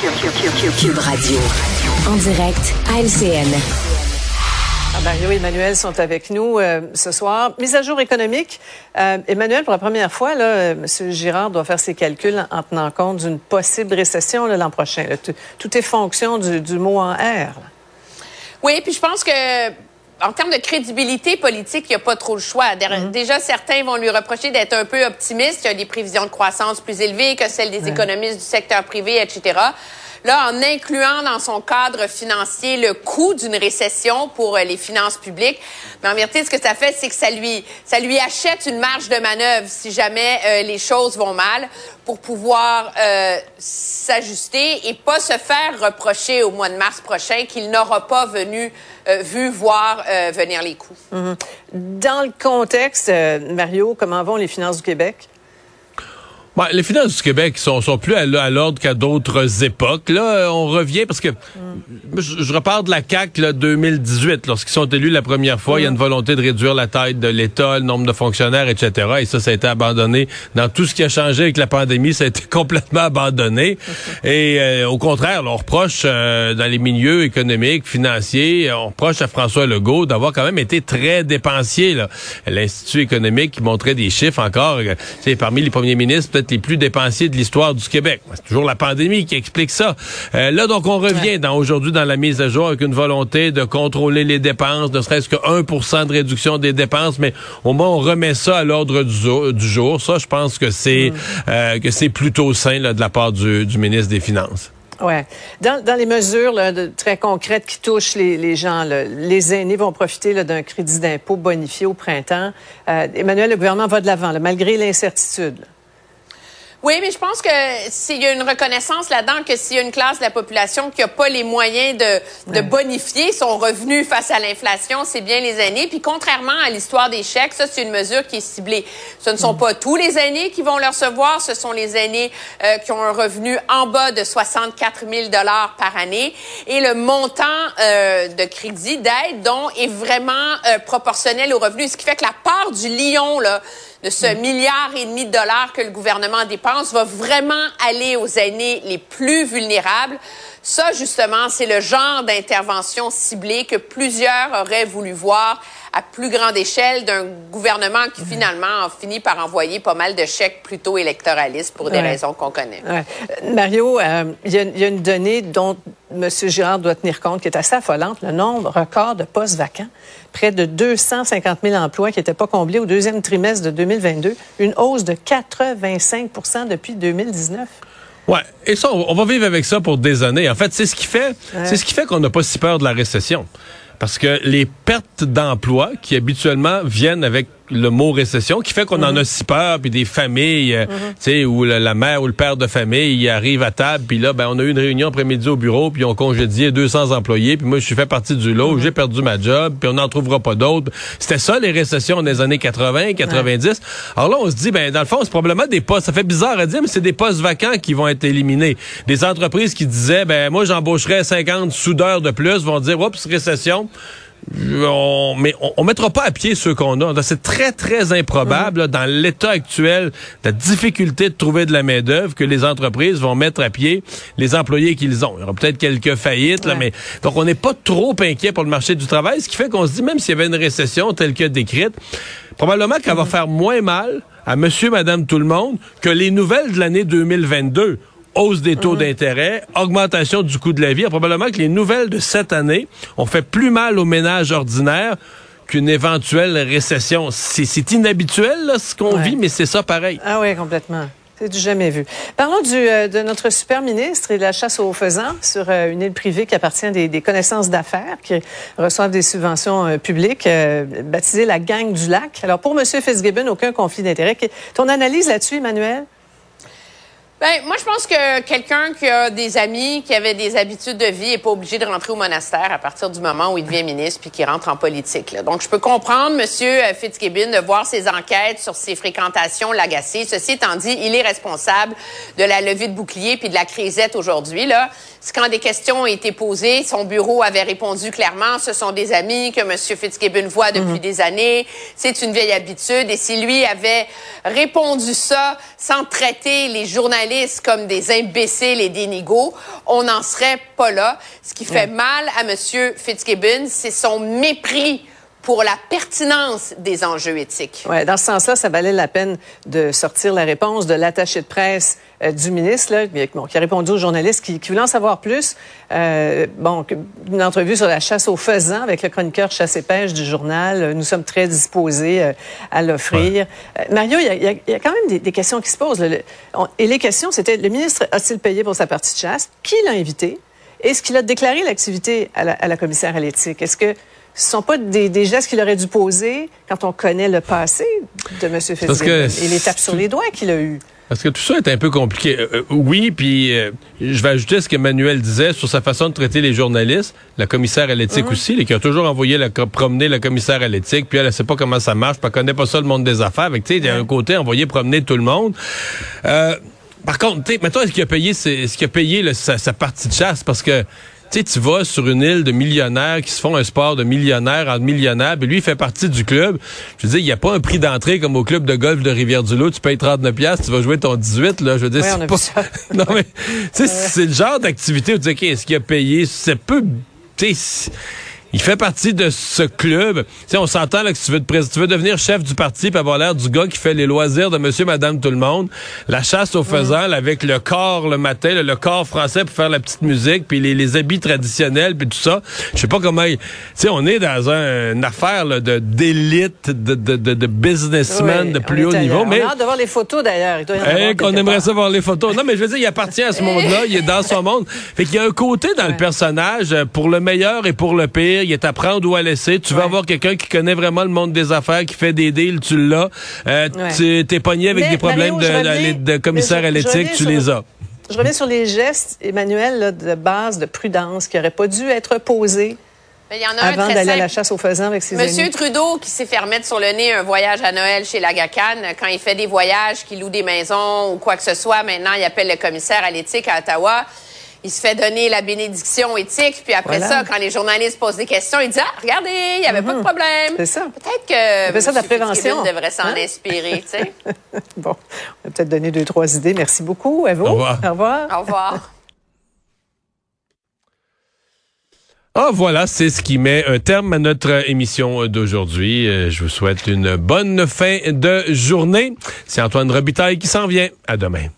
Cube Radio. En direct à LCN. Ah, Mario et Emmanuel sont avec nous euh, ce soir. Mise à jour économique. Euh, Emmanuel, pour la première fois, là, euh, M. Girard doit faire ses calculs en, tenant compte d'une possible récession l'an prochain. Tout, est fonction du, mot en R. Oui, puis je pense que en termes de crédibilité politique, il n'y a pas trop le choix. Mhm. Déjà, certains vont lui reprocher d'être un peu optimiste. Il y a des prévisions de croissance plus élevées que celles des économistes du secteur privé, etc. Là, en incluant dans son cadre financier le coût d'une récession pour euh, les finances publiques, mais en vérité, ce que ça fait, c'est que ça lui, ça lui achète une marge de manœuvre si jamais euh, les choses vont mal pour pouvoir euh, s'ajuster et pas se faire reprocher au mois de mars prochain qu'il n'aura pas venu, vu voir venir les coûts. Mhm. Dans le contexte, Mario, comment vont les finances du Québec? Les finances du Québec sont, sont plus à, l'ordre qu'à d'autres époques. Là, on revient parce que je, repars de la CAC là, 2018, lorsqu'ils sont élus la première fois, il y a une volonté de réduire la taille de l'État, le nombre de fonctionnaires, etc. Et ça, ça a été abandonné. Dans tout ce qui a changé avec la pandémie, ça a été complètement abandonné. Et euh, au contraire, on reproche euh, dans les milieux économiques, financiers, on reproche à François Legault d'avoir quand même été très dépensier. L'Institut économique qui montrait des chiffres encore, c'est euh, parmi les premiers ministres peut-être les plus dépensiers de l'histoire du Québec. C'est toujours la pandémie qui explique ça. Euh, là, donc, on revient dans aujourd'hui dans la mise à jour avec une volonté de contrôler les dépenses, ne serait-ce que 1% de réduction des dépenses, mais au moins on remet ça à l'ordre du, jour. Ça, je pense que c'est mm. euh, que c'est plutôt sain là, de la part du, ministre des Finances. Ouais. Dans, les mesures très concrètes qui touchent les, gens, les aînés vont profiter d'un crédit d'impôt bonifié au printemps. Euh, Emmanuel, le gouvernement va de l'avant, malgré l'incertitude. Oui, mais je pense que s'il y a une reconnaissance là-dedans que s'il y a une classe de la population qui n'a pas les moyens de, de bonifier son revenu face à l'inflation, c'est bien les aînés. Puis contrairement à l'histoire des chèques, ça c'est une mesure qui est ciblée. Ce ne sont pas tous les aînés qui vont le recevoir, ce sont les aînés euh, qui ont un revenu en bas de 64 000 dollars par année. Et le montant euh, de crédit d'aide, dont est vraiment euh, proportionnel au revenu, ce qui fait que la part du lion là de ce milliard et demi de dollars que le gouvernement dépense va vraiment aller aux aînés les plus vulnérables. Ça, justement, c'est le genre d'intervention ciblée que plusieurs auraient voulu voir à plus grande échelle d'un gouvernement qui finalement a fini par envoyer pas mal de chèques plutôt électoralistes pour des raisons qu'on connaît. Mario, euh, il y, a une donnée dont M. Girard doit tenir compte qui est assez affolante, le nombre record de postes vacants. Près de 250 000 emplois qui n'étaient pas comblés au deuxième trimestre de 2022, une hausse de 85% depuis 2019. Ouais, et ça, on va vivre avec ça pour des années. En fait, c'est ce qui fait, c'est ce qui fait qu'on n'a pas si peur de la récession. Parce que les pertes d'emplois qui habituellement viennent avec le mot récession qui fait qu'on en a si peur puis des familles euh, tu sais où la, mère ou le père de famille il arrive à table puis là ben on a eu une réunion après-midi au bureau puis on congédié 200 employés puis moi je suis fait partie du lot j'ai perdu ma job puis on n'en trouvera pas d'autres. C'était ça les récessions des années 80 90 alors là on se dit ben dans le fond c'est probablement des postes ça fait bizarre à dire mais c'est des postes vacants qui vont être éliminés. Des entreprises qui disaient ben moi j'embaucherais 50 soudeurs de plus vont dire oups récession on, mais on, mettra pas à pied ceux qu'on a. C'est très, très improbable, dans l'état actuel, la difficulté de trouver de la main-d'œuvre, que les entreprises vont mettre à pied les employés qu'ils ont. Il y aura peut-être quelques faillites, là, mais donc on n'est pas trop inquiet pour le marché du travail, ce qui fait qu'on se dit, même s'il y avait une récession telle que décrite, probablement qu'elle va faire moins mal à monsieur, madame, tout le monde que les nouvelles de l'année 2022 hausse des taux mhm. d'intérêt, augmentation du coût de la vie. probablement que les nouvelles de cette année ont fait plus mal aux ménages ordinaires qu'une éventuelle récession. C'est inhabituel ce qu'on vit, mais c'est ça pareil. Ah oui, complètement. C'est du jamais vu. Parlons du, euh, de notre super ministre et de la chasse aux faisans sur euh, une île privée qui appartient à des, connaissances d'affaires qui reçoivent des subventions euh, publiques, baptisée la gang du lac. Alors pour M. Fitzgibbon, aucun conflit d'intérêt. Ton analyse là-dessus, Emmanuel? Ben, moi, je pense que quelqu'un qui a des amis, qui avait des habitudes de vie, est pas obligé de rentrer au monastère à partir du moment où il devient ministre puis qu'il rentre en politique. Là. Donc, je peux comprendre Monsieur Fitzgibbon de voir ses enquêtes sur ses fréquentations l'agacer. Ceci étant dit, il est responsable de la levée de bouclier puis de la crisette aujourd'hui. Quand des questions ont été posées, son bureau avait répondu clairement, ce sont des amis que M. Fitzgibbon voit depuis mhm. des années, c'est une vieille habitude. Et si lui avait répondu ça sans traiter les journalistes comme des imbéciles et des nigauds, on n'en serait pas là. Ce qui fait mal à M. Fitzgibbon, c'est son mépris pour la pertinence des enjeux éthiques. Ouais, dans ce sens-là, ça valait la peine de sortir la réponse de l'attaché de presse euh, du ministre, là, qui a répondu aux journalistes qui, qui voulaient en savoir plus. Euh, bon, une entrevue sur la chasse aux faisans avec le chroniqueur chasse et pêche du journal. Nous sommes très disposés euh, à l'offrir. Euh, Mario, il y, a, y, a, quand même des, des, questions qui se posent. et les questions, c'était le ministre a-t-il payé pour sa partie de chasse? Qui l'a invité? Est-ce qu'il a déclaré l'activité à la, à la commissaire à l'éthique? Est-ce que ce ne sont pas des, gestes qu'il aurait dû poser quand on connaît le passé de M. Fitzgibbon et les tapes sur les doigts qu'il a eues. Parce que tout ça est un peu compliqué. Euh, euh, oui, puis euh, je vais ajouter ce qu'Emmanuel disait sur sa façon de traiter les journalistes, la commissaire à l'éthique aussi, qui a toujours envoyé la, promener la commissaire à l'éthique, puis elle ne sait pas comment ça marche, puis elle connaît pas ça le monde des affaires. Avec, il y a un côté envoyer promener tout le monde. par contre, maintenant, est-ce qu'il a payé, est-ce qu'il a payé sa, sa partie de chasse? Parce que tu sais, tu vas sur une île de millionnaires qui se font un sport de millionnaires en millionnaires, puis lui, il fait partie du club. Je veux dire, il n'y a pas un prix d'entrée comme au club de golf de Rivière-du-Loup. Tu payes 39 pièces, tu vas jouer ton 18, là. Je veux dire, c'est pas... non, mais, tu sais, c'est le genre d'activité où tu dis, OK, est-ce qu'il a payé? C'est peu, tu sais, il fait partie de ce club. Tu on s'entend là que tu veux, te, tu veux devenir chef du parti puis avoir l'air du gars qui fait les loisirs de monsieur, madame, tout le monde. La chasse aux faisans avec le corps le matin, le, corps français pour faire la petite musique puis les, les habits traditionnels puis tout ça. Je sais pas comment... Tu sais, on est dans un, une affaire là, de d'élite, de, de, de, de businessmen de plus haut niveau. Mais... On a hâte de voir les photos d'ailleurs. Eh, qu'on aimerait ça voir les photos. Non, mais je veux dire, il appartient à ce monde-là. Il est dans son monde. Fait qu'il y a un côté dans le personnage, euh, pour le meilleur et pour le pire il est à prendre ou à laisser. Tu vas avoir quelqu'un qui connaît vraiment le monde des affaires, qui fait des deals, tu l'as. Euh, Tu es pogné avec des problèmes de, commissaire à l'éthique, tu les as. Je reviens sur les gestes, Emmanuel, de base de prudence qui n'auraient pas dû être posés. Il y en a avant d'aller à la chasse aux faisans avec ses Monsieur Trudeau qui s'est fait remettre sur le nez un voyage à Noël chez la GACAN, quand il fait des voyages, qu'il loue des maisons ou quoi que ce soit, maintenant il appelle le commissaire à l'éthique à Ottawa il se fait donner la bénédiction éthique, puis après ça, quand les journalistes posent des questions, il dit ah regardez, il n'y avait pas de mhm. problème. C'est ça. Peut-être que ça de la prévention. devrait s'en hein? inspirer, tu sais. bon, on va peut-être donner deux trois idées. Merci beaucoup, à vous. Au revoir. Au revoir. Au revoir. Ah voilà, c'est ce qui met un terme à notre émission d'aujourd'hui. Euh, je vous souhaite une bonne fin de journée. C'est Antoine Robitaille qui s'en vient. À demain.